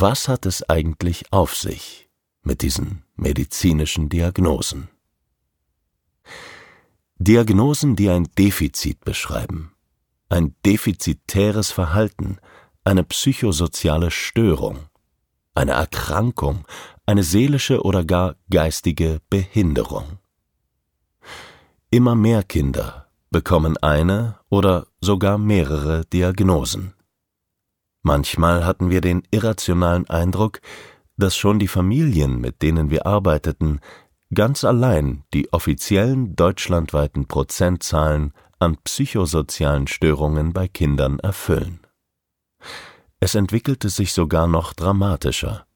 was hat es eigentlich auf sich mit diesen medizinischen Diagnosen? Diagnosen, die ein Defizit beschreiben, ein defizitäres Verhalten, eine psychosoziale Störung, eine Erkrankung, eine seelische oder gar geistige Behinderung. Immer mehr Kinder bekommen eine oder sogar mehrere Diagnosen. Manchmal hatten wir den irrationalen Eindruck, dass schon die Familien, mit denen wir arbeiteten, ganz allein die offiziellen deutschlandweiten Prozentzahlen an psychosozialen Störungen bei Kindern erfüllen. Es entwickelte sich sogar noch dramatischer.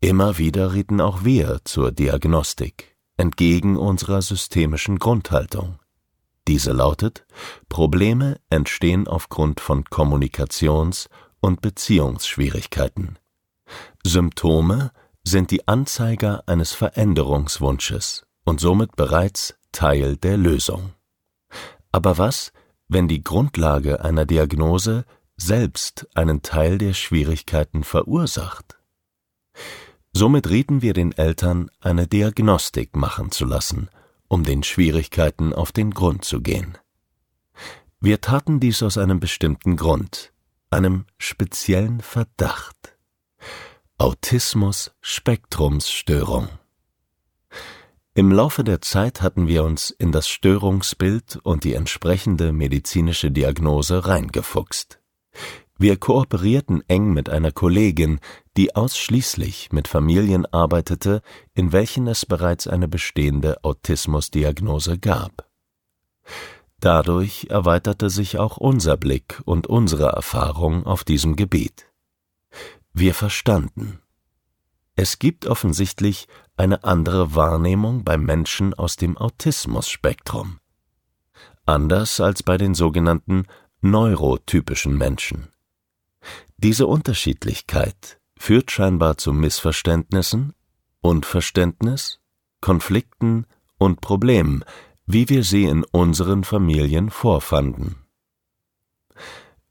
Immer wieder rieten auch wir zur Diagnostik, entgegen unserer systemischen Grundhaltung. Diese lautet, Probleme entstehen aufgrund von Kommunikations- und Beziehungsschwierigkeiten. Symptome sind die Anzeiger eines Veränderungswunsches und somit bereits Teil der Lösung. Aber was, wenn die Grundlage einer Diagnose selbst einen Teil der Schwierigkeiten verursacht? Somit rieten wir den Eltern, eine Diagnostik machen zu lassen, um den Schwierigkeiten auf den Grund zu gehen. Wir taten dies aus einem bestimmten Grund, einem speziellen Verdacht. Autismus-Spektrumsstörung. Im Laufe der Zeit hatten wir uns in das Störungsbild und die entsprechende medizinische Diagnose reingefuchst. Wir kooperierten eng mit einer Kollegin, die ausschließlich mit Familien arbeitete, in welchen es bereits eine bestehende Autismusdiagnose gab. Dadurch erweiterte sich auch unser Blick und unsere Erfahrung auf diesem Gebiet. Wir verstanden. Es gibt offensichtlich eine andere Wahrnehmung bei Menschen aus dem Autismus-Spektrum. Anders als bei den sogenannten neurotypischen Menschen. Diese Unterschiedlichkeit führt scheinbar zu Missverständnissen, Unverständnis, Konflikten und Problemen, wie wir sie in unseren Familien vorfanden.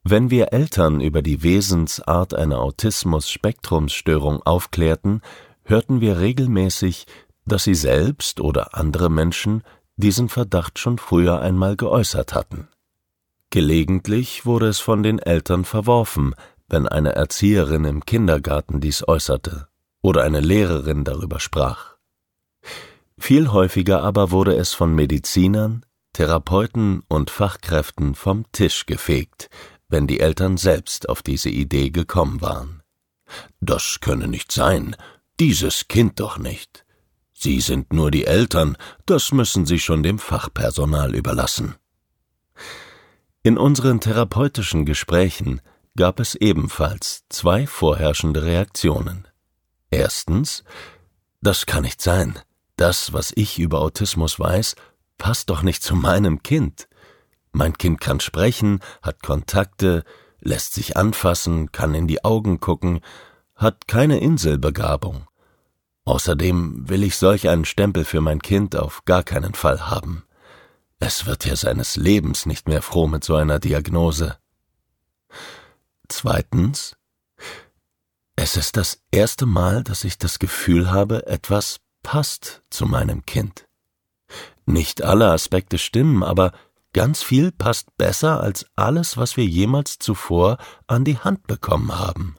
Wenn wir Eltern über die Wesensart einer Autismus-Spektrumsstörung aufklärten, hörten wir regelmäßig, dass sie selbst oder andere Menschen diesen Verdacht schon früher einmal geäußert hatten. Gelegentlich wurde es von den Eltern verworfen, wenn eine Erzieherin im Kindergarten dies äußerte oder eine Lehrerin darüber sprach. Viel häufiger aber wurde es von Medizinern, Therapeuten und Fachkräften vom Tisch gefegt, wenn die Eltern selbst auf diese Idee gekommen waren. Das könne nicht sein, dieses Kind doch nicht. Sie sind nur die Eltern, das müssen Sie schon dem Fachpersonal überlassen. In unseren therapeutischen Gesprächen gab es ebenfalls zwei vorherrschende Reaktionen. Erstens, das kann nicht sein. Das, was ich über Autismus weiß, passt doch nicht zu meinem Kind. Mein Kind kann sprechen, hat Kontakte, lässt sich anfassen, kann in die Augen gucken, hat keine Inselbegabung. Außerdem will ich solch einen Stempel für mein Kind auf gar keinen Fall haben. Es wird ja seines Lebens nicht mehr froh mit so einer Diagnose. Zweitens, es ist das erste Mal, dass ich das Gefühl habe, etwas passt zu meinem Kind. Nicht alle Aspekte stimmen, aber ganz viel passt besser als alles, was wir jemals zuvor an die Hand bekommen haben.